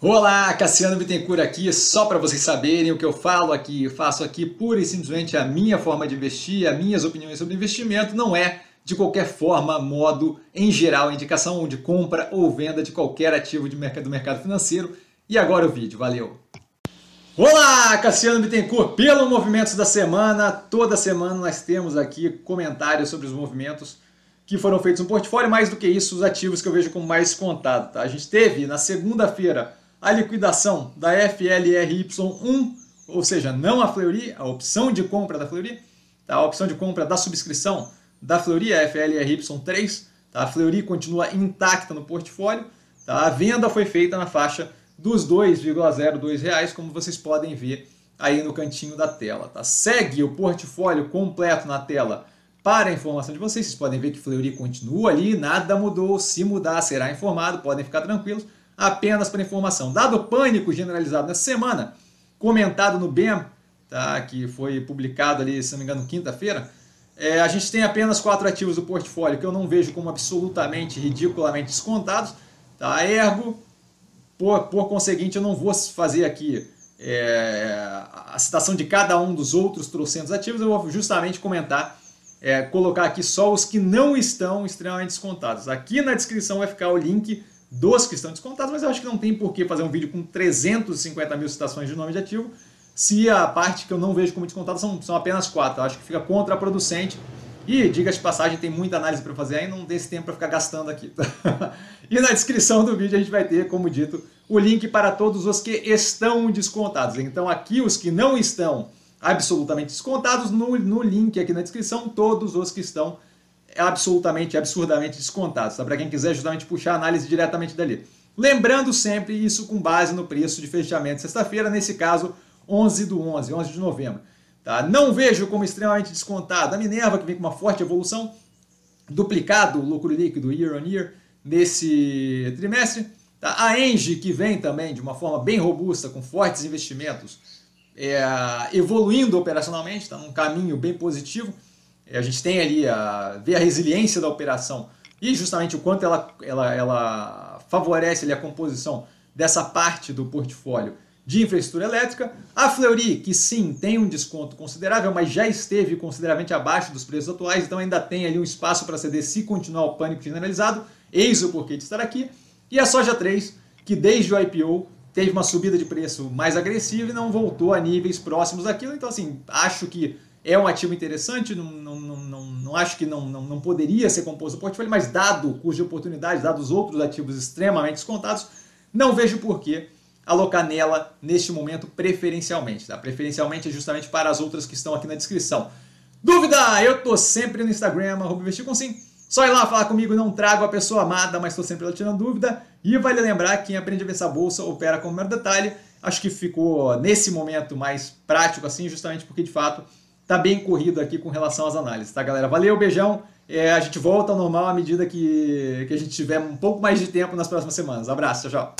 Olá, Cassiano Bittencourt aqui, só para vocês saberem o que eu falo aqui, eu faço aqui pura e simplesmente a minha forma de investir, as minhas opiniões sobre investimento, não é de qualquer forma, modo, em geral, indicação de compra ou venda de qualquer ativo de mercado, do mercado financeiro. E agora o vídeo, valeu! Olá, Cassiano Bittencourt, pelo Movimentos da Semana, toda semana nós temos aqui comentários sobre os movimentos que foram feitos no portfólio, mais do que isso, os ativos que eu vejo como mais contado. Tá? A gente teve na segunda-feira a liquidação da FLRY1, ou seja, não a Fleury, a opção de compra da Fleury, tá? a opção de compra da subscrição da Fleury, a FLRY3, tá? a Fleury continua intacta no portfólio, tá? a venda foi feita na faixa dos 2,02 reais, como vocês podem ver aí no cantinho da tela. Tá? Segue o portfólio completo na tela para a informação de vocês. Vocês podem ver que Fleury continua ali, nada mudou. Se mudar, será informado, podem ficar tranquilos apenas para informação. Dado o pânico generalizado nessa semana, comentado no BEM, tá, que foi publicado ali, se não me engano, quinta-feira, é, a gente tem apenas quatro ativos do portfólio que eu não vejo como absolutamente, ridiculamente descontados. Tá? Ergo, por, por conseguinte, eu não vou fazer aqui é, a citação de cada um dos outros trocentos ativos, eu vou justamente comentar, é, colocar aqui só os que não estão extremamente descontados. Aqui na descrição vai ficar o link dos que estão descontados, mas eu acho que não tem por que fazer um vídeo com 350 mil citações de nome de ativo, se a parte que eu não vejo como descontada são, são apenas quatro. Eu acho que fica contraproducente. E, diga de passagem, tem muita análise para fazer aí, não dê esse tempo para ficar gastando aqui. e na descrição do vídeo a gente vai ter, como dito, o link para todos os que estão descontados. Então aqui os que não estão absolutamente descontados, no, no link aqui na descrição, todos os que estão absolutamente, absurdamente descontados, tá? para quem quiser justamente puxar a análise diretamente dali. Lembrando sempre isso com base no preço de fechamento sexta-feira, nesse caso 11 do 11, 11 de novembro. Tá? Não vejo como extremamente descontado a Minerva, que vem com uma forte evolução, duplicado o lucro líquido year on year nesse trimestre. Tá? A Engie, que vem também de uma forma bem robusta, com fortes investimentos, é, evoluindo operacionalmente, está num caminho bem positivo a gente tem ali a ver a resiliência da operação e justamente o quanto ela, ela, ela favorece ali a composição dessa parte do portfólio de infraestrutura elétrica. A Fleury, que sim, tem um desconto considerável, mas já esteve consideravelmente abaixo dos preços atuais, então ainda tem ali um espaço para ceder se continuar o pânico generalizado. Eis o porquê de estar aqui. E a Soja 3, que desde o IPO teve uma subida de preço mais agressiva e não voltou a níveis próximos daquilo. Então, assim, acho que é um ativo interessante, não, não, não, não acho que não, não, não poderia ser composto o portfólio, mas dado o custo de oportunidade, dados os outros ativos extremamente descontados, não vejo por que alocar nela neste momento preferencialmente. Tá? Preferencialmente é justamente para as outras que estão aqui na descrição. Dúvida? Eu tô sempre no Instagram, arroba investir com sim. Só ir lá falar comigo, não trago a pessoa amada, mas estou sempre lá tirando dúvida. E vale lembrar que quem aprende a ver essa bolsa opera com o detalhe. Acho que ficou nesse momento mais prático assim, justamente porque de fato tá bem corrido aqui com relação às análises, tá, galera? Valeu, beijão. É, a gente volta ao normal à medida que, que a gente tiver um pouco mais de tempo nas próximas semanas. Abraço, tchau.